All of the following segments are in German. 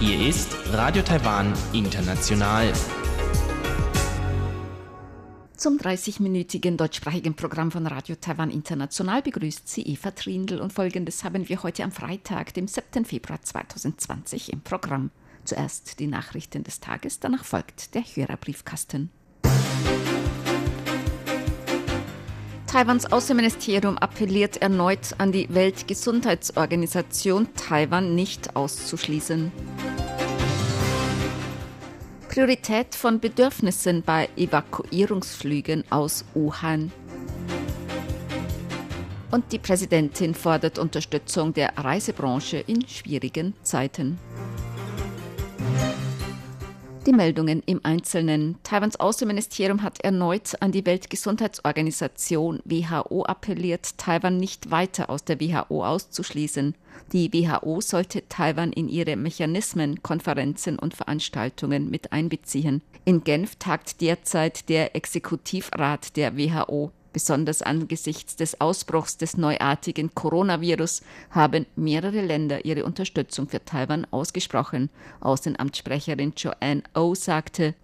Hier ist Radio Taiwan International. Zum 30-minütigen deutschsprachigen Programm von Radio Taiwan International begrüßt sie Eva Trindl und folgendes haben wir heute am Freitag, dem 7. Februar 2020 im Programm. Zuerst die Nachrichten des Tages, danach folgt der Hörerbriefkasten. Taiwans Außenministerium appelliert erneut an die Weltgesundheitsorganisation, Taiwan nicht auszuschließen. Priorität von Bedürfnissen bei Evakuierungsflügen aus Wuhan. Und die Präsidentin fordert Unterstützung der Reisebranche in schwierigen Zeiten. Die Meldungen im Einzelnen. Taiwans Außenministerium hat erneut an die Weltgesundheitsorganisation WHO appelliert, Taiwan nicht weiter aus der WHO auszuschließen. Die WHO sollte Taiwan in ihre Mechanismen, Konferenzen und Veranstaltungen mit einbeziehen. In Genf tagt derzeit der Exekutivrat der WHO. Besonders angesichts des Ausbruchs des neuartigen Coronavirus haben mehrere Länder ihre Unterstützung für Taiwan ausgesprochen. Außenamtssprecherin Joanne O oh sagte,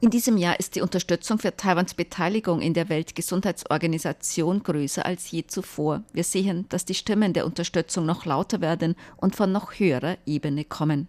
in diesem Jahr ist die Unterstützung für Taiwans Beteiligung in der Weltgesundheitsorganisation größer als je zuvor. Wir sehen, dass die Stimmen der Unterstützung noch lauter werden und von noch höherer Ebene kommen.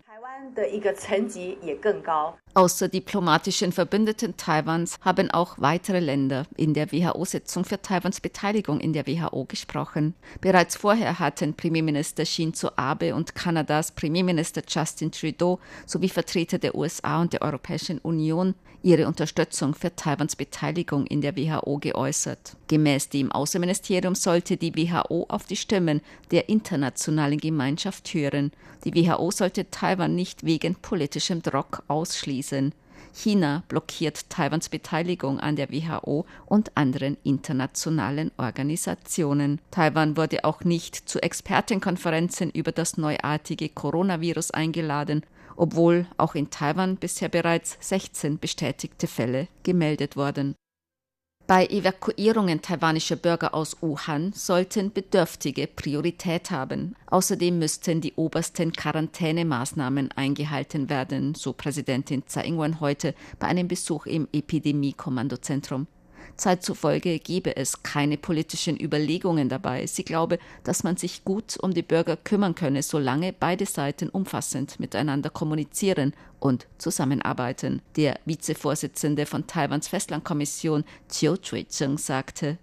Außer diplomatischen Verbündeten Taiwans haben auch weitere Länder in der WHO-Sitzung für Taiwans Beteiligung in der WHO gesprochen. Bereits vorher hatten Premierminister Shinzo Abe und Kanadas Premierminister Justin Trudeau sowie Vertreter der USA und der Europäischen Union ihre Unterstützung für Taiwans Beteiligung in der WHO geäußert. Gemäß dem Außenministerium sollte die WHO auf die Stimmen der internationalen Gemeinschaft hören. Die WHO sollte Taiwan nicht wegen politischem Druck ausschließen. China blockiert Taiwans Beteiligung an der WHO und anderen internationalen Organisationen. Taiwan wurde auch nicht zu Expertenkonferenzen über das neuartige Coronavirus eingeladen obwohl auch in Taiwan bisher bereits 16 bestätigte Fälle gemeldet wurden. Bei Evakuierungen taiwanischer Bürger aus Wuhan sollten Bedürftige Priorität haben. Außerdem müssten die obersten Quarantänemaßnahmen eingehalten werden, so Präsidentin Tsai Ing-wen heute bei einem Besuch im Epidemie-Kommandozentrum. Zeit zufolge gebe es keine politischen Überlegungen dabei. Sie glaube, dass man sich gut um die Bürger kümmern könne, solange beide Seiten umfassend miteinander kommunizieren und zusammenarbeiten. Der Vizevorsitzende von Taiwans Festlandkommission Chiu Chui-cheng sagte,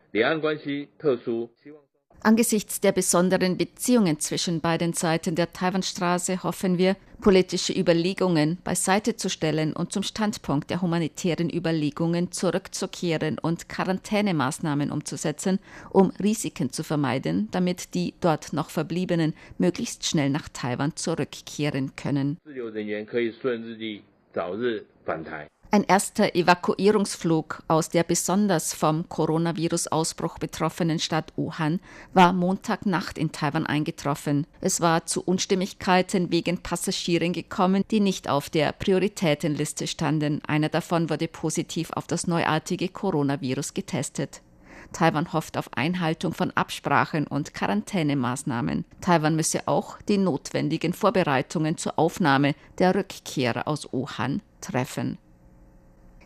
Angesichts der besonderen Beziehungen zwischen beiden Seiten der Taiwanstraße hoffen wir, politische Überlegungen beiseite zu stellen und zum Standpunkt der humanitären Überlegungen zurückzukehren und Quarantänemaßnahmen umzusetzen, um Risiken zu vermeiden, damit die dort noch Verbliebenen möglichst schnell nach Taiwan zurückkehren können. Ein erster Evakuierungsflug aus der besonders vom Coronavirus-Ausbruch betroffenen Stadt Wuhan war Montagnacht in Taiwan eingetroffen. Es war zu Unstimmigkeiten wegen Passagieren gekommen, die nicht auf der Prioritätenliste standen. Einer davon wurde positiv auf das neuartige Coronavirus getestet. Taiwan hofft auf Einhaltung von Absprachen und Quarantänemaßnahmen. Taiwan müsse auch die notwendigen Vorbereitungen zur Aufnahme der Rückkehrer aus Wuhan treffen.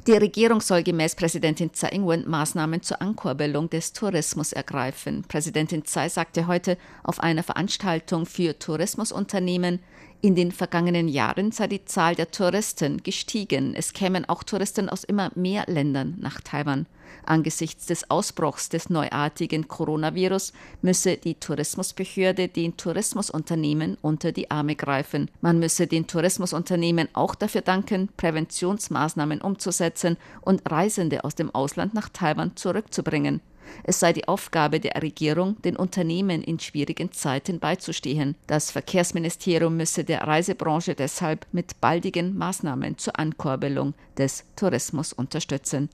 Die Regierung soll gemäß Präsidentin Tsai Ing-wen Maßnahmen zur Ankurbelung des Tourismus ergreifen. Präsidentin Tsai sagte heute auf einer Veranstaltung für Tourismusunternehmen, in den vergangenen Jahren sei die Zahl der Touristen gestiegen. Es kämen auch Touristen aus immer mehr Ländern nach Taiwan. Angesichts des Ausbruchs des neuartigen Coronavirus müsse die Tourismusbehörde den Tourismusunternehmen unter die Arme greifen. Man müsse den Tourismusunternehmen auch dafür danken, Präventionsmaßnahmen umzusetzen und Reisende aus dem Ausland nach Taiwan zurückzubringen. Es sei die Aufgabe der Regierung, den Unternehmen in schwierigen Zeiten beizustehen. Das Verkehrsministerium müsse der Reisebranche deshalb mit baldigen Maßnahmen zur Ankurbelung des Tourismus unterstützen.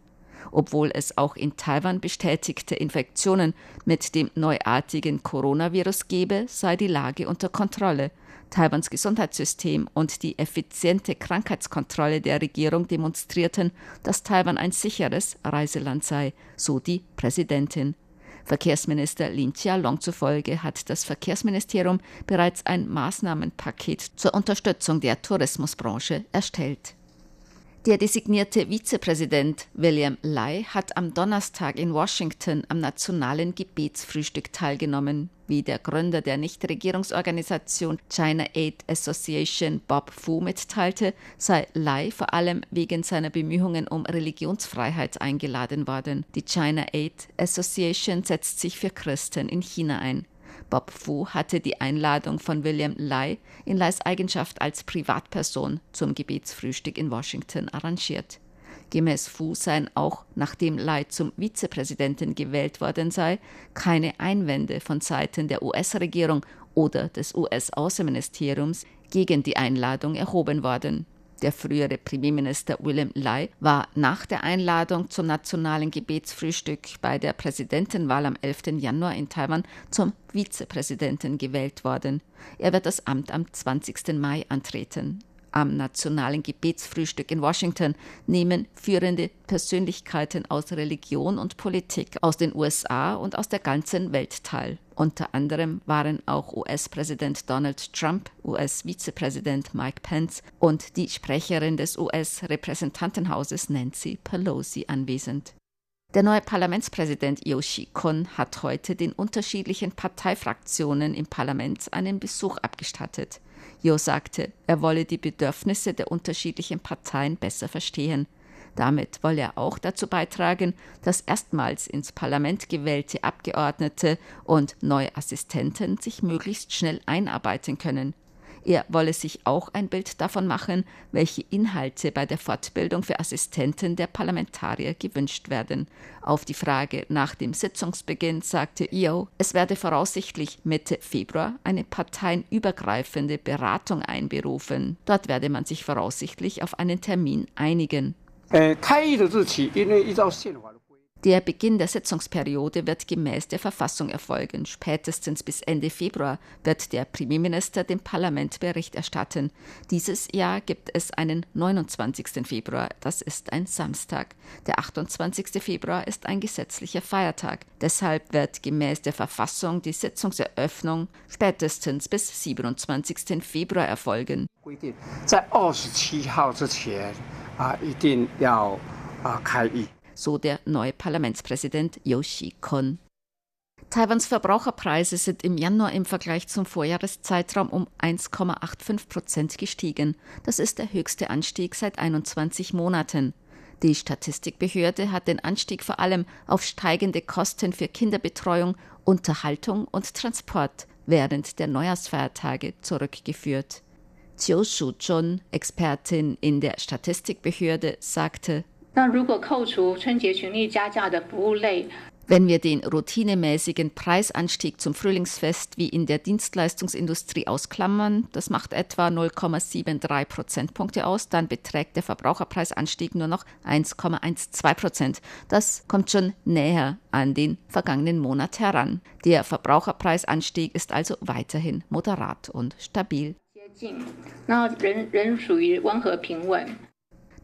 Obwohl es auch in Taiwan bestätigte Infektionen mit dem neuartigen Coronavirus gebe, sei die Lage unter Kontrolle. Taiwans Gesundheitssystem und die effiziente Krankheitskontrolle der Regierung demonstrierten, dass Taiwan ein sicheres Reiseland sei, so die Präsidentin. Verkehrsminister Lin Chia-long zufolge hat das Verkehrsministerium bereits ein Maßnahmenpaket zur Unterstützung der Tourismusbranche erstellt. Der designierte Vizepräsident William Lai hat am Donnerstag in Washington am nationalen Gebetsfrühstück teilgenommen. Wie der Gründer der Nichtregierungsorganisation China Aid Association Bob Fu mitteilte, sei Lai vor allem wegen seiner Bemühungen um Religionsfreiheit eingeladen worden. Die China Aid Association setzt sich für Christen in China ein. Bob Fu hatte die Einladung von William Lai in Lais Eigenschaft als Privatperson zum Gebetsfrühstück in Washington arrangiert. Gemäß Fu seien auch, nachdem Lai zum Vizepräsidenten gewählt worden sei, keine Einwände von Seiten der US-Regierung oder des US-Außenministeriums gegen die Einladung erhoben worden. Der frühere Premierminister William Lai war nach der Einladung zum nationalen Gebetsfrühstück bei der Präsidentenwahl am 11. Januar in Taiwan zum Vizepräsidenten gewählt worden. Er wird das Amt am 20. Mai antreten. Am nationalen Gebetsfrühstück in Washington nehmen führende Persönlichkeiten aus Religion und Politik aus den USA und aus der ganzen Welt teil. Unter anderem waren auch US-Präsident Donald Trump, US-Vizepräsident Mike Pence und die Sprecherin des US-Repräsentantenhauses Nancy Pelosi anwesend. Der neue Parlamentspräsident Yoshi Kon hat heute den unterschiedlichen Parteifraktionen im Parlament einen Besuch abgestattet. Jo sagte, er wolle die Bedürfnisse der unterschiedlichen Parteien besser verstehen. Damit wolle er auch dazu beitragen, dass erstmals ins Parlament gewählte Abgeordnete und neue Assistenten sich möglichst schnell einarbeiten können. Er wolle sich auch ein Bild davon machen, welche Inhalte bei der Fortbildung für Assistenten der Parlamentarier gewünscht werden. Auf die Frage nach dem Sitzungsbeginn sagte Io, es werde voraussichtlich Mitte Februar eine parteienübergreifende Beratung einberufen. Dort werde man sich voraussichtlich auf einen Termin einigen. Äh, der Beginn der Sitzungsperiode wird gemäß der Verfassung erfolgen. Spätestens bis Ende Februar wird der Premierminister dem Parlament Bericht erstatten. Dieses Jahr gibt es einen 29. Februar, das ist ein Samstag. Der 28. Februar ist ein gesetzlicher Feiertag. Deshalb wird gemäß der Verfassung die Sitzungseröffnung spätestens bis 27. Februar erfolgen. 在二十七号之前啊，一定要啊开议。 So der neue Parlamentspräsident Yoshi Kon. Taiwans Verbraucherpreise sind im Januar im Vergleich zum Vorjahreszeitraum um 1,85 Prozent gestiegen. Das ist der höchste Anstieg seit 21 Monaten. Die Statistikbehörde hat den Anstieg vor allem auf steigende Kosten für Kinderbetreuung, Unterhaltung und Transport während der Neujahrsfeiertage zurückgeführt. Chiu Shu-chun, Expertin in der Statistikbehörde, sagte, wenn wir den routinemäßigen Preisanstieg zum Frühlingsfest wie in der Dienstleistungsindustrie ausklammern, das macht etwa 0,73 Prozentpunkte aus, dann beträgt der Verbraucherpreisanstieg nur noch 1,12 Prozent. Das kommt schon näher an den vergangenen Monat heran. Der Verbraucherpreisanstieg ist also weiterhin moderat und stabil.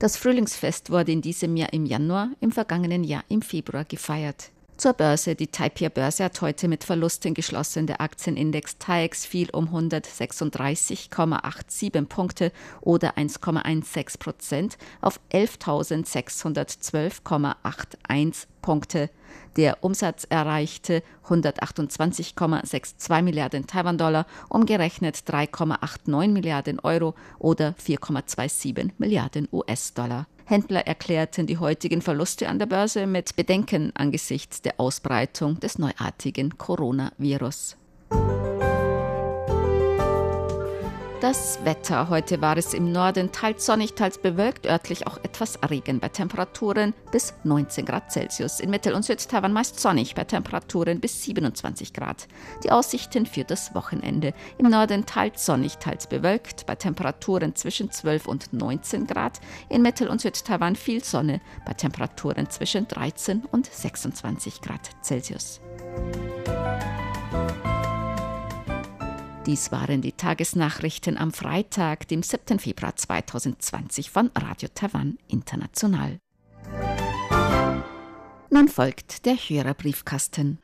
Das Frühlingsfest wurde in diesem Jahr im Januar, im vergangenen Jahr im Februar gefeiert. Zur Börse. Die Taipei Börse hat heute mit Verlusten geschlossen. Der Aktienindex TAIEX fiel um 136,87 Punkte oder 1,16 Prozent auf 11.612,81 Punkte. Der Umsatz erreichte 128,62 Milliarden Taiwan-Dollar, umgerechnet 3,89 Milliarden Euro oder 4,27 Milliarden US-Dollar. Händler erklärten die heutigen Verluste an der Börse mit Bedenken angesichts der Ausbreitung des neuartigen Coronavirus. Das Wetter. Heute war es im Norden teils sonnig, teils bewölkt, örtlich auch etwas Regen bei Temperaturen bis 19 Grad Celsius. In Mittel- und Südtaiwan meist sonnig bei Temperaturen bis 27 Grad. Die Aussichten für das Wochenende. Im Norden teils sonnig, teils bewölkt, bei Temperaturen zwischen 12 und 19 Grad. In Mittel- und Südtaiwan viel Sonne, bei Temperaturen zwischen 13 und 26 Grad Celsius. Dies waren die Tagesnachrichten am Freitag, dem 7. Februar 2020 von Radio Taiwan International. Nun folgt der Hörerbriefkasten.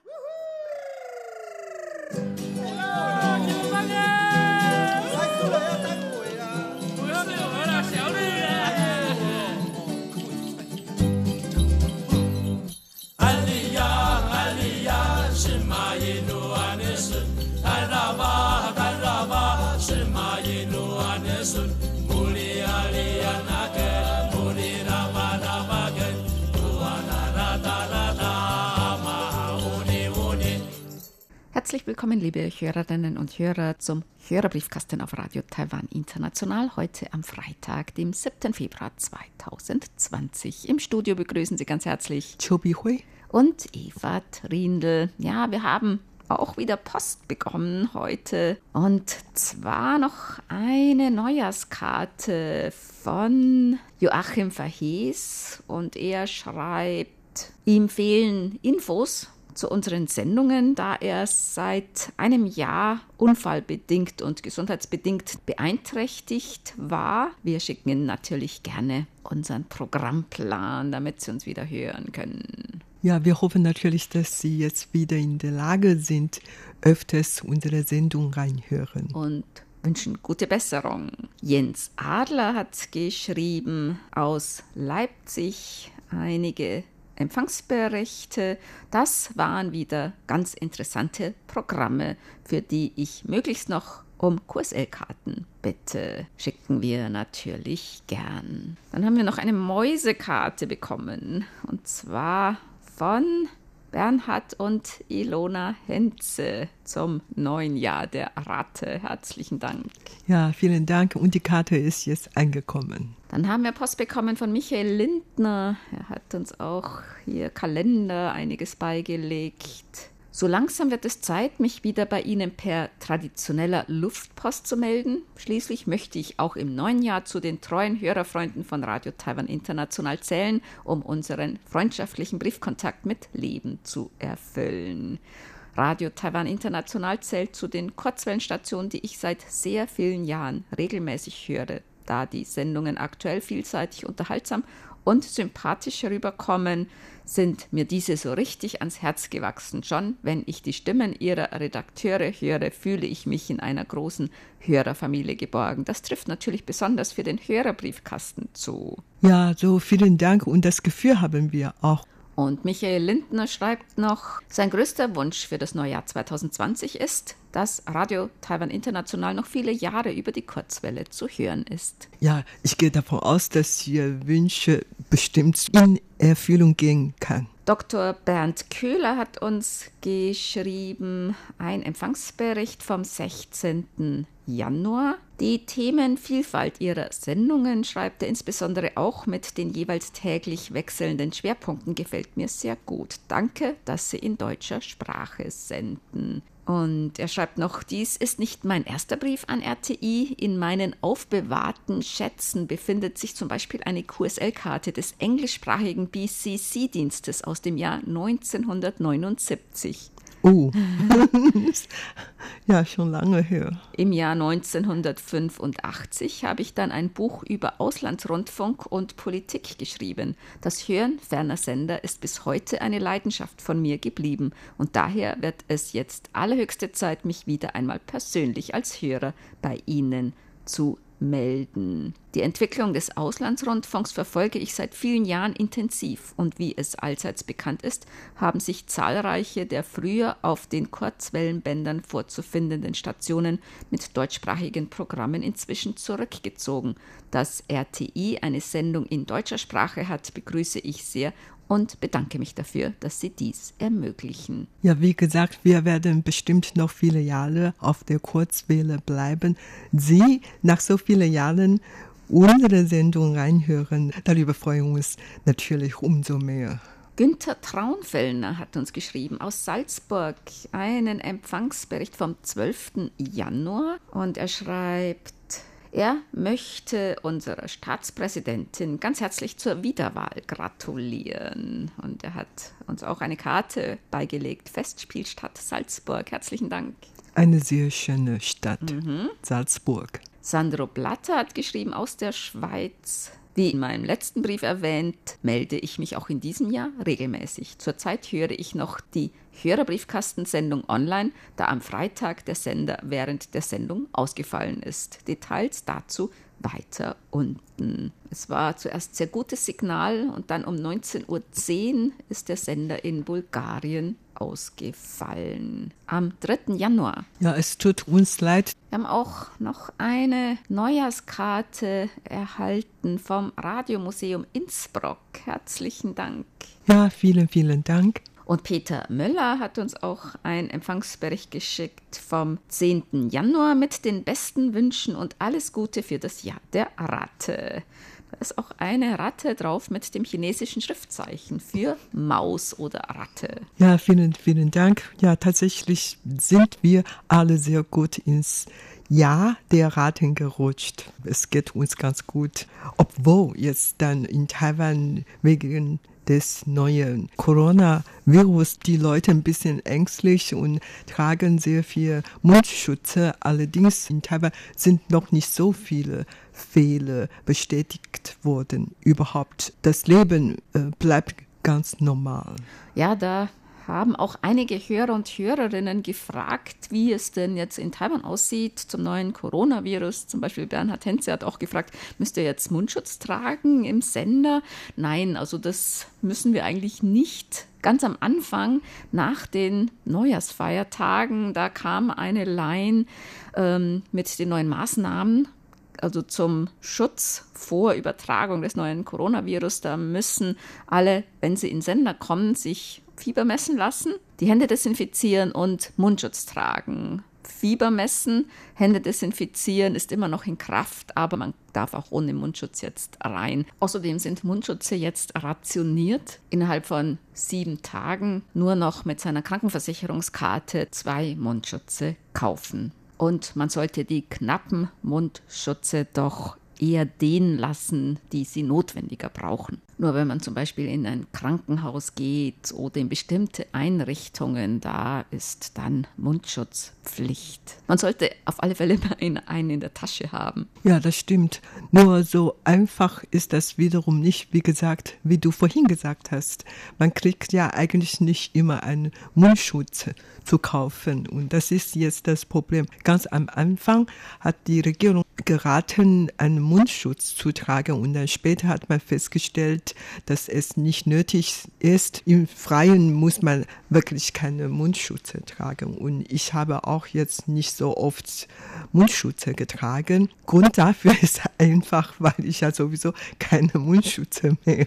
Herzlich willkommen, liebe Hörerinnen und Hörer, zum Hörerbriefkasten auf Radio Taiwan International. Heute am Freitag, dem 7. Februar 2020. Im Studio begrüßen Sie ganz herzlich Chobi Hui und Eva Trindl. Ja, wir haben auch wieder Post bekommen heute. Und zwar noch eine Neujahrskarte von Joachim Verhees. Und er schreibt, ihm fehlen Infos zu unseren Sendungen, da er seit einem Jahr unfallbedingt und gesundheitsbedingt beeinträchtigt war. Wir schicken Ihnen natürlich gerne unseren Programmplan, damit Sie uns wieder hören können. Ja, wir hoffen natürlich, dass Sie jetzt wieder in der Lage sind, öfters unsere Sendung reinhören. Und wünschen gute Besserung. Jens Adler hat geschrieben aus Leipzig einige Empfangsberichte. Das waren wieder ganz interessante Programme, für die ich möglichst noch um QSL-Karten bitte. Schicken wir natürlich gern. Dann haben wir noch eine Mäusekarte bekommen. Und zwar von Bernhard und Ilona Henze zum neuen Jahr der Ratte. Herzlichen Dank. Ja, vielen Dank. Und die Karte ist jetzt angekommen. Dann haben wir Post bekommen von Michael Lindner. Er hat uns auch hier Kalender einiges beigelegt. So langsam wird es Zeit, mich wieder bei Ihnen per traditioneller Luftpost zu melden. Schließlich möchte ich auch im neuen Jahr zu den treuen Hörerfreunden von Radio Taiwan International zählen, um unseren freundschaftlichen Briefkontakt mit Leben zu erfüllen. Radio Taiwan International zählt zu den Kurzwellenstationen, die ich seit sehr vielen Jahren regelmäßig höre, da die Sendungen aktuell vielseitig unterhaltsam und sympathisch rüberkommen, sind mir diese so richtig ans Herz gewachsen. Schon wenn ich die Stimmen ihrer Redakteure höre, fühle ich mich in einer großen Hörerfamilie geborgen. Das trifft natürlich besonders für den Hörerbriefkasten zu. Ja, so vielen Dank und das Gefühl haben wir auch. Und Michael Lindner schreibt noch, sein größter Wunsch für das Neujahr 2020 ist, dass Radio Taiwan International noch viele Jahre über die Kurzwelle zu hören ist. Ja, ich gehe davon aus, dass Ihr Wünsche bestimmt in Erfüllung gehen kann. Dr. Bernd Köhler hat uns geschrieben, ein Empfangsbericht vom 16. Januar. Die Themenvielfalt ihrer Sendungen, schreibt er insbesondere auch mit den jeweils täglich wechselnden Schwerpunkten, gefällt mir sehr gut. Danke, dass Sie in deutscher Sprache senden. Und er schreibt noch, dies ist nicht mein erster Brief an RTI. In meinen aufbewahrten Schätzen befindet sich zum Beispiel eine QSL-Karte des englischsprachigen BCC-Dienstes aus dem Jahr 1979. Oh, ja, schon lange her. Im Jahr 1985 habe ich dann ein Buch über Auslandsrundfunk und Politik geschrieben. Das Hören ferner Sender ist bis heute eine Leidenschaft von mir geblieben und daher wird es jetzt allerhöchste Zeit, mich wieder einmal persönlich als Hörer bei Ihnen zu melden. Die Entwicklung des Auslandsrundfunks verfolge ich seit vielen Jahren intensiv und wie es allseits bekannt ist, haben sich zahlreiche der früher auf den Kurzwellenbändern vorzufindenden Stationen mit deutschsprachigen Programmen inzwischen zurückgezogen. Dass RTI eine Sendung in deutscher Sprache hat, begrüße ich sehr und bedanke mich dafür, dass Sie dies ermöglichen. Ja, wie gesagt, wir werden bestimmt noch viele Jahre auf der Kurzwelle bleiben. Sie nach so vielen Jahren unsere Sendung reinhören, darüber freuen wir uns natürlich umso mehr. Günther Traunfellner hat uns geschrieben aus Salzburg einen Empfangsbericht vom 12. Januar und er schreibt, er möchte unserer Staatspräsidentin ganz herzlich zur Wiederwahl gratulieren. Und er hat uns auch eine Karte beigelegt. Festspielstadt Salzburg. Herzlichen Dank. Eine sehr schöne Stadt, mhm. Salzburg. Sandro Blatter hat geschrieben aus der Schweiz. Wie in meinem letzten Brief erwähnt, melde ich mich auch in diesem Jahr regelmäßig. Zurzeit höre ich noch die Hörerbriefkastensendung online, da am Freitag der Sender während der Sendung ausgefallen ist. Details dazu weiter unten. Es war zuerst sehr gutes Signal und dann um 19.10 Uhr ist der Sender in Bulgarien ausgefallen. Am 3. Januar. Ja, es tut uns leid. Wir haben auch noch eine Neujahrskarte erhalten vom Radiomuseum Innsbruck. Herzlichen Dank. Ja, vielen, vielen Dank. Und Peter Möller hat uns auch einen Empfangsbericht geschickt vom 10. Januar mit den besten Wünschen und alles Gute für das Jahr der Ratte. Da ist auch eine Ratte drauf mit dem chinesischen Schriftzeichen für Maus oder Ratte. Ja, vielen, vielen Dank. Ja, tatsächlich sind wir alle sehr gut ins Jahr der Ratten gerutscht. Es geht uns ganz gut. Obwohl jetzt dann in Taiwan wegen des neuen Coronavirus die Leute ein bisschen ängstlich und tragen sehr viel Mundschutze. Allerdings in Taiwan sind noch nicht so viele Fehler bestätigt worden. Überhaupt, das Leben äh, bleibt ganz normal. Ja, da haben auch einige Hörer und Hörerinnen gefragt, wie es denn jetzt in Taiwan aussieht zum neuen Coronavirus. Zum Beispiel Bernhard Henze hat auch gefragt, müsst ihr jetzt Mundschutz tragen im Sender? Nein, also das müssen wir eigentlich nicht. Ganz am Anfang, nach den Neujahrsfeiertagen, da kam eine Line ähm, mit den neuen Maßnahmen also zum Schutz vor Übertragung des neuen Coronavirus, da müssen alle, wenn sie in Sender kommen, sich Fieber messen lassen, die Hände desinfizieren und Mundschutz tragen. Fieber messen, Hände desinfizieren ist immer noch in Kraft, aber man darf auch ohne Mundschutz jetzt rein. Außerdem sind Mundschutze jetzt rationiert. Innerhalb von sieben Tagen nur noch mit seiner Krankenversicherungskarte zwei Mundschutze kaufen. Und man sollte die knappen Mundschutze doch eher denen lassen, die sie notwendiger brauchen. Nur wenn man zum Beispiel in ein Krankenhaus geht oder in bestimmte Einrichtungen, da ist dann Mundschutzpflicht. Man sollte auf alle Fälle einen in der Tasche haben. Ja, das stimmt. Nur so einfach ist das wiederum nicht, wie gesagt, wie du vorhin gesagt hast. Man kriegt ja eigentlich nicht immer einen Mundschutz zu kaufen. Und das ist jetzt das Problem. Ganz am Anfang hat die Regierung geraten, einen Mundschutz zu tragen. Und dann später hat man festgestellt, dass es nicht nötig ist. Im Freien muss man wirklich keine Mundschutze tragen. Und ich habe auch jetzt nicht so oft Mundschutze getragen. Grund dafür ist einfach, weil ich ja sowieso keine Mundschutze mehr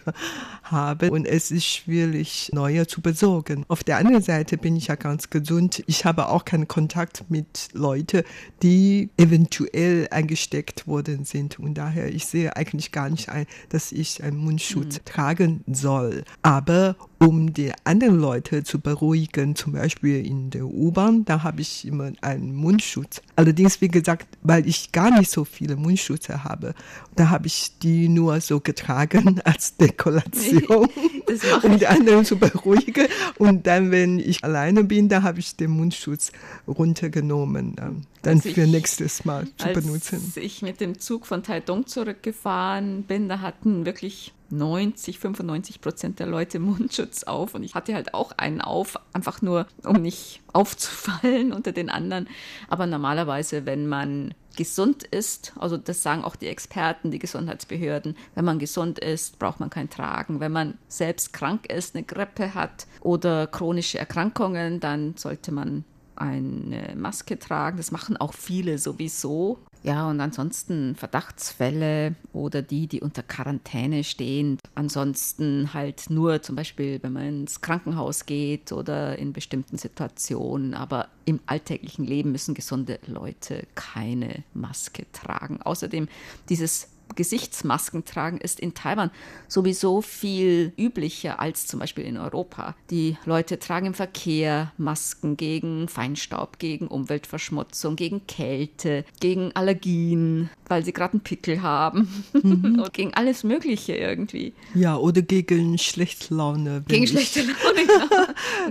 habe. Und es ist schwierig, neue zu besorgen. Auf der anderen Seite bin ich ja ganz gesund. Ich habe auch keinen Kontakt mit Leuten, die eventuell eingesteckt worden sind. Und daher, ich sehe eigentlich gar nicht ein, dass ich einen Mundschutz. Tragen soll. Aber um die anderen Leute zu beruhigen, zum Beispiel in der U-Bahn, da habe ich immer einen Mundschutz. Allerdings, wie gesagt, weil ich gar nicht so viele Mundschutze habe, da habe ich die nur so getragen als Dekoration, um die anderen zu beruhigen. Und dann, wenn ich alleine bin, da habe ich den Mundschutz runtergenommen, dann als für ich, nächstes Mal zu als benutzen. Als ich mit dem Zug von Taidong zurückgefahren bin, da hatten wirklich 90, 95 Prozent der Leute Mundschutz auf und ich hatte halt auch einen auf, einfach nur, um nicht aufzufallen unter den anderen. Aber normalerweise, wenn man gesund ist, also das sagen auch die Experten, die Gesundheitsbehörden, wenn man gesund ist, braucht man kein Tragen. Wenn man selbst krank ist, eine Grippe hat oder chronische Erkrankungen, dann sollte man eine Maske tragen. Das machen auch viele sowieso. Ja, und ansonsten Verdachtsfälle oder die, die unter Quarantäne stehen. Ansonsten halt nur zum Beispiel, wenn man ins Krankenhaus geht oder in bestimmten Situationen. Aber im alltäglichen Leben müssen gesunde Leute keine Maske tragen. Außerdem dieses Gesichtsmasken tragen ist in Taiwan sowieso viel üblicher als zum Beispiel in Europa. Die Leute tragen im Verkehr Masken gegen Feinstaub, gegen Umweltverschmutzung, gegen Kälte, gegen Allergien, weil sie gerade einen Pickel haben mhm. und gegen alles Mögliche irgendwie. Ja, oder gegen schlechte Laune. Gegen schlechte Laune,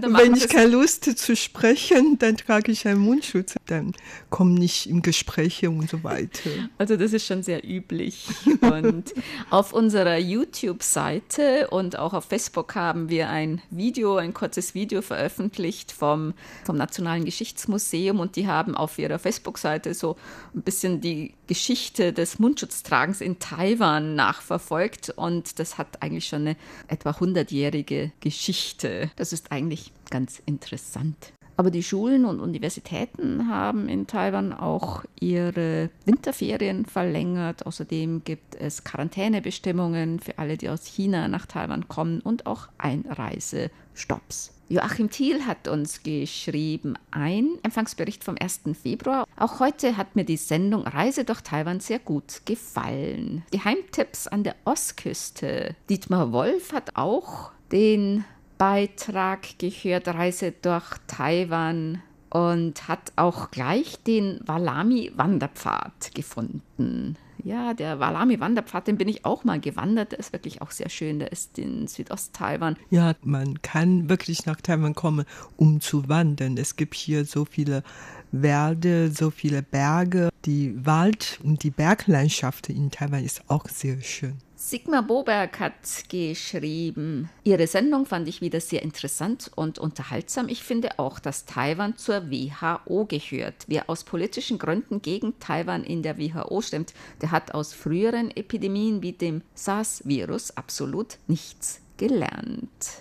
genau. Wenn ich keine Lust zu sprechen, dann trage ich einen Mundschutz. Dann komme ich in Gespräche und so weiter. Also das ist schon sehr üblich. Und auf unserer YouTube-Seite und auch auf Facebook haben wir ein Video, ein kurzes Video veröffentlicht vom, vom Nationalen Geschichtsmuseum und die haben auf ihrer Facebook-Seite so ein bisschen die Geschichte des Mundschutztragens in Taiwan nachverfolgt und das hat eigentlich schon eine etwa 100-jährige Geschichte. Das ist eigentlich ganz interessant. Aber die Schulen und Universitäten haben in Taiwan auch ihre Winterferien verlängert. Außerdem gibt es Quarantänebestimmungen für alle, die aus China nach Taiwan kommen und auch Einreisestopps. Joachim Thiel hat uns geschrieben, ein Empfangsbericht vom 1. Februar. Auch heute hat mir die Sendung Reise durch Taiwan sehr gut gefallen. Geheimtipps an der Ostküste. Dietmar Wolf hat auch den Beitrag gehört, Reise durch Taiwan und hat auch gleich den Walami-Wanderpfad gefunden. Ja, der Walami-Wanderpfad, den bin ich auch mal gewandert. Der ist wirklich auch sehr schön. Der ist in Südost-Taiwan. Ja, man kann wirklich nach Taiwan kommen, um zu wandern. Es gibt hier so viele Wälder, so viele Berge. Die Wald- und die Berglandschaft in Taiwan ist auch sehr schön. Sigmar Boberg hat geschrieben, Ihre Sendung fand ich wieder sehr interessant und unterhaltsam. Ich finde auch, dass Taiwan zur WHO gehört. Wer aus politischen Gründen gegen Taiwan in der WHO stimmt, der hat aus früheren Epidemien wie dem SARS-Virus absolut nichts gelernt.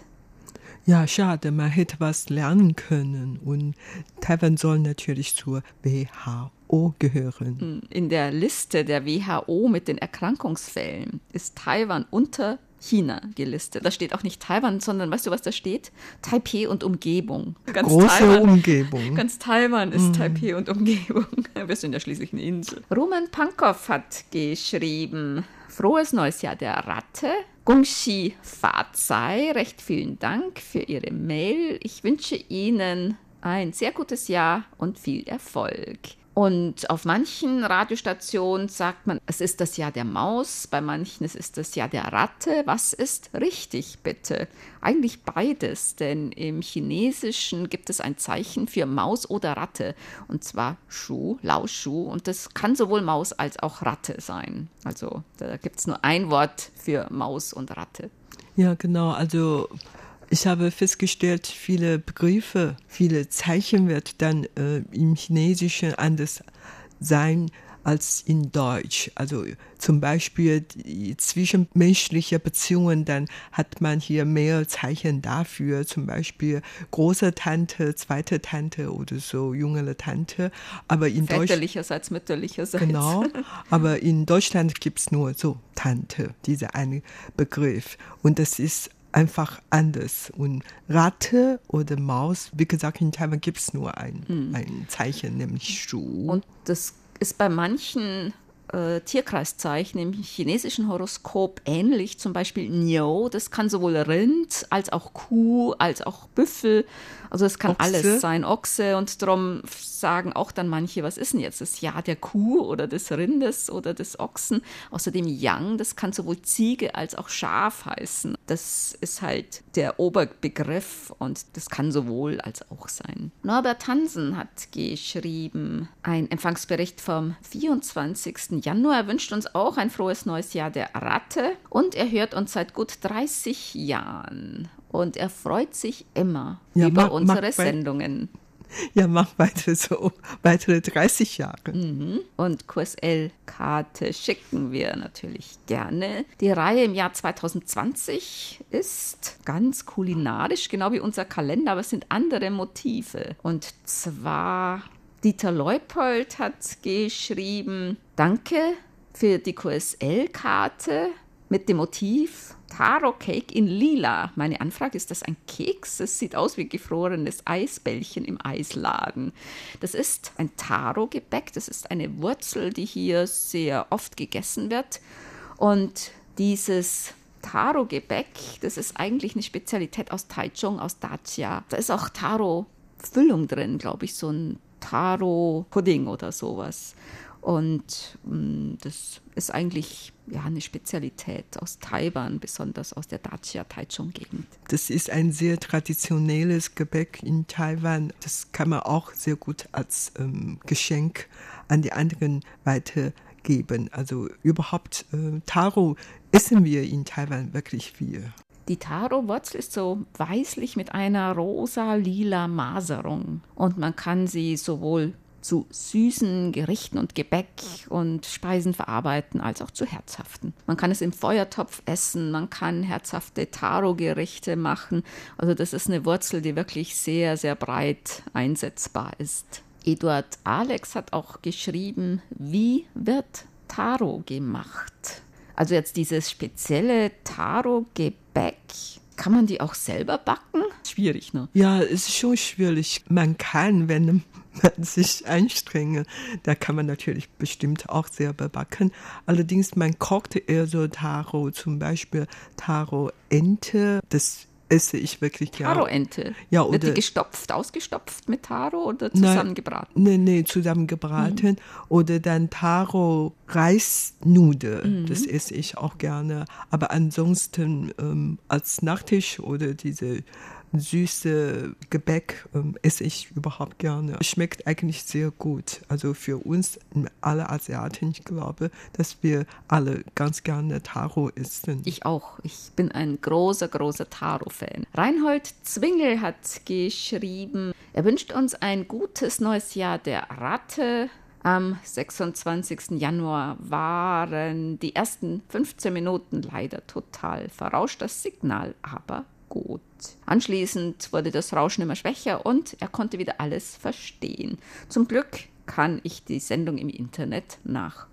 Ja, schade, man hätte was lernen können. Und Taiwan soll natürlich zur WHO gehören. Hm, in der Liste der WHO mit den Erkrankungsfällen ist Taiwan unter China gelistet. Da steht auch nicht Taiwan, sondern weißt du, was da steht? Taipei und Umgebung. Ganz Große Taiwan, Umgebung. Ganz Taiwan ist mm. Taipei und Umgebung. Wir sind ja schließlich eine Insel. Roman Pankow hat geschrieben, frohes neues Jahr der Ratte. Gongxi Fazai, recht vielen Dank für Ihre Mail. Ich wünsche Ihnen ein sehr gutes Jahr und viel Erfolg. Und auf manchen Radiostationen sagt man, es ist das Jahr der Maus, bei manchen es ist das Jahr der Ratte. Was ist richtig, bitte? Eigentlich beides, denn im Chinesischen gibt es ein Zeichen für Maus oder Ratte, und zwar Shu, Lao Shu, und das kann sowohl Maus als auch Ratte sein. Also da gibt es nur ein Wort für Maus und Ratte. Ja, genau. Also ich habe festgestellt, viele Begriffe, viele Zeichen wird dann äh, im Chinesischen anders sein als in Deutsch. Also zum Beispiel zwischenmenschliche Beziehungen, dann hat man hier mehr Zeichen dafür. Zum Beispiel große Tante, zweite Tante oder so jüngere Tante. Aber in Väterlicherseits, mütterlicherseits. Genau. Aber in Deutschland gibt es nur so Tante, dieser eine Begriff. Und das ist einfach anders. Und Ratte oder Maus, wie gesagt, in Taiwan gibt es nur ein, hm. ein Zeichen, nämlich Shu. Und das ist bei manchen äh, Tierkreiszeichen im chinesischen Horoskop ähnlich. Zum Beispiel Niu, das kann sowohl Rind als auch Kuh, als auch Büffel. Also es kann Ochse. alles sein, Ochse. Und darum sagen auch dann manche, was ist denn jetzt das Jahr der Kuh oder des Rindes oder des Ochsen? Außerdem Yang, das kann sowohl Ziege als auch Schaf heißen. Das ist halt der Oberbegriff und das kann sowohl als auch sein. Norbert Hansen hat geschrieben, ein Empfangsbericht vom 24. Januar. Er wünscht uns auch ein frohes neues Jahr der Ratte und er hört uns seit gut 30 Jahren und er freut sich immer ja, über mag, unsere mag Sendungen. Ja, mach weiter so, weitere 30 Jahre. Mhm. Und QSL-Karte schicken wir natürlich gerne. Die Reihe im Jahr 2020 ist ganz kulinarisch, genau wie unser Kalender, aber es sind andere Motive. Und zwar Dieter Leupold hat geschrieben, danke für die QSL-Karte mit dem Motiv Taro Cake in lila. Meine Anfrage ist das ein Keks? Es sieht aus wie gefrorenes Eisbällchen im Eisladen. Das ist ein Taro-Gebäck. Das ist eine Wurzel, die hier sehr oft gegessen wird. Und dieses Taro-Gebäck, das ist eigentlich eine Spezialität aus Taichung, aus Dacia. Da ist auch Taro-Füllung drin, glaube ich, so ein Taro-Pudding oder sowas. Und mh, mm, das ist eigentlich ja, eine Spezialität aus Taiwan, besonders aus der Dacia-Taichung-Gegend. Das ist ein sehr traditionelles Gebäck in Taiwan. Das kann man auch sehr gut als ähm, Geschenk an die anderen weitergeben. Also überhaupt äh, Taro essen wir in Taiwan wirklich viel. Die Taro-Wurzel ist so weißlich mit einer rosa-lila Maserung und man kann sie sowohl zu süßen Gerichten und Gebäck und Speisen verarbeiten, als auch zu herzhaften. Man kann es im Feuertopf essen, man kann herzhafte Taro-Gerichte machen. Also das ist eine Wurzel, die wirklich sehr, sehr breit einsetzbar ist. Eduard Alex hat auch geschrieben, wie wird Taro gemacht? Also jetzt dieses spezielle Taro-Gebäck, kann man die auch selber backen? Schwierig, ne? Ja, es ist schon schwierig. Man kann, wenn man sich anstrengt, da kann man natürlich bestimmt auch selber backen. Allerdings, man kocht eher so Taro, zum Beispiel Taro-Ente. Das esse ich wirklich gerne. Taro-Ente. Ja, oder Wird die gestopft, ausgestopft mit Taro oder zusammengebraten? Nein, nee, nee, zusammengebraten. Mhm. Oder dann Taro-Reisnudel. Mhm. Das esse ich auch gerne. Aber ansonsten ähm, als Nachtisch oder diese süße Gebäck ähm, esse ich überhaupt gerne. Schmeckt eigentlich sehr gut. Also für uns, alle Asiaten, ich glaube, dass wir alle ganz gerne Taro essen. Ich auch. Ich bin ein großer, großer Taro-Fan. Reinhold Zwingel hat geschrieben, er wünscht uns ein gutes neues Jahr der Ratte. Am 26. Januar waren die ersten 15 Minuten leider total verrauscht, das Signal aber gut. Anschließend wurde das Rauschen immer schwächer und er konnte wieder alles verstehen. Zum Glück kann ich die Sendung im Internet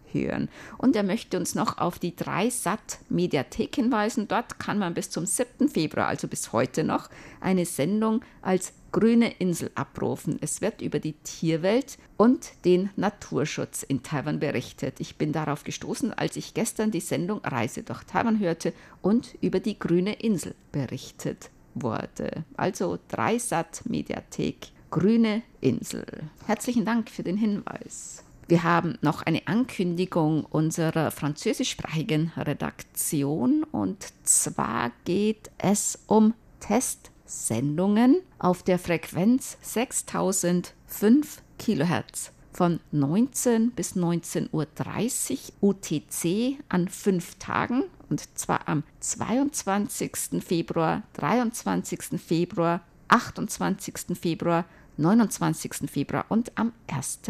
nachhören. Und er möchte uns noch auf die 3SAT-Mediathek hinweisen. Dort kann man bis zum 7. Februar, also bis heute noch, eine Sendung als grüne Insel abrufen. Es wird über die Tierwelt und den Naturschutz in Taiwan berichtet. Ich bin darauf gestoßen, als ich gestern die Sendung Reise durch Taiwan hörte und über die grüne Insel berichtet wurde. Also Dreisat Mediathek Grüne Insel. Herzlichen Dank für den Hinweis. Wir haben noch eine Ankündigung unserer französischsprachigen Redaktion und zwar geht es um Test Sendungen auf der Frequenz 6005 kHz von 19 bis 19.30 Uhr UTC an fünf Tagen und zwar am 22. Februar, 23. Februar, 28. Februar, 29. Februar und am 1.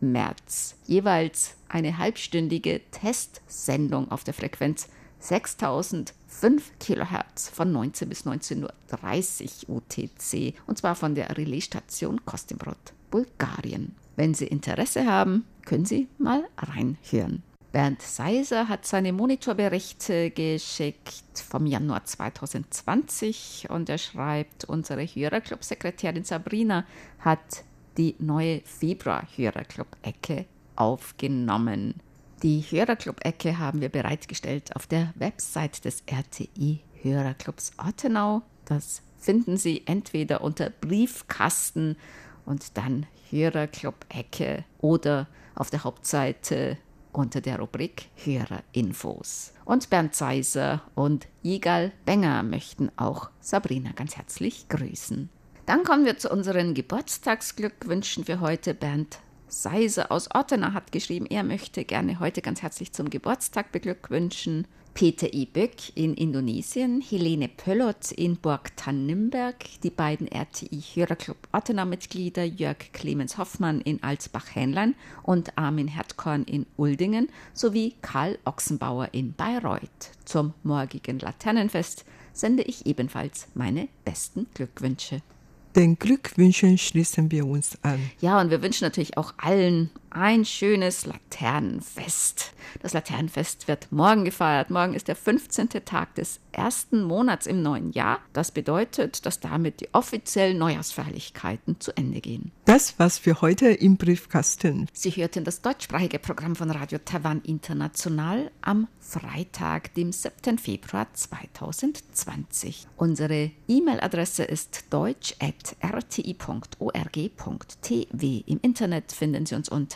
März. Jeweils eine halbstündige Testsendung auf der Frequenz 6005 kHz von 19 bis 19.30 Uhr UTC und zwar von der Relaisstation Kostimbrod, Bulgarien. Wenn Sie Interesse haben, können Sie mal reinhören. Bernd Seiser hat seine Monitorberichte geschickt vom Januar 2020 und er schreibt, unsere Hörerclub-Sekretärin Sabrina hat die neue Februar-Hörerclub-Ecke aufgenommen. Die Hörerclub-Ecke haben wir bereitgestellt auf der Website des RTI Hörerclubs Ortenau. Das finden Sie entweder unter Briefkasten und dann Hörerclub-Ecke oder auf der Hauptseite unter der Rubrik Hörerinfos. Und Bernd Seiser und Jigal Benger möchten auch Sabrina ganz herzlich grüßen. Dann kommen wir zu unseren Geburtstagsglückwünschen für heute. Bernd Seiser aus Ottenau hat geschrieben, er möchte gerne heute ganz herzlich zum Geburtstag beglückwünschen Peter I. Böck in Indonesien, Helene Pöllot in Burg Tannenberg, die beiden RTI-Hörerclub Ottener-Mitglieder Jörg Clemens Hoffmann in Alsbach-Hähnlein und Armin Hertkorn in Uldingen sowie Karl Ochsenbauer in Bayreuth. Zum morgigen Laternenfest sende ich ebenfalls meine besten Glückwünsche. Den Glückwünschen schließen wir uns an. Ja, und wir wünschen natürlich auch allen ein schönes Laternenfest. Das Laternenfest wird morgen gefeiert. Morgen ist der 15. Tag des ersten Monats im neuen Jahr. Das bedeutet, dass damit die offiziellen Neujahrsfeierlichkeiten zu Ende gehen. Das war's für heute im Briefkasten. Sie hörten das deutschsprachige Programm von Radio Taiwan International am Freitag, dem 7. Februar 2020. Unsere E-Mail-Adresse ist deutsch.rti.org.tv. Im Internet finden Sie uns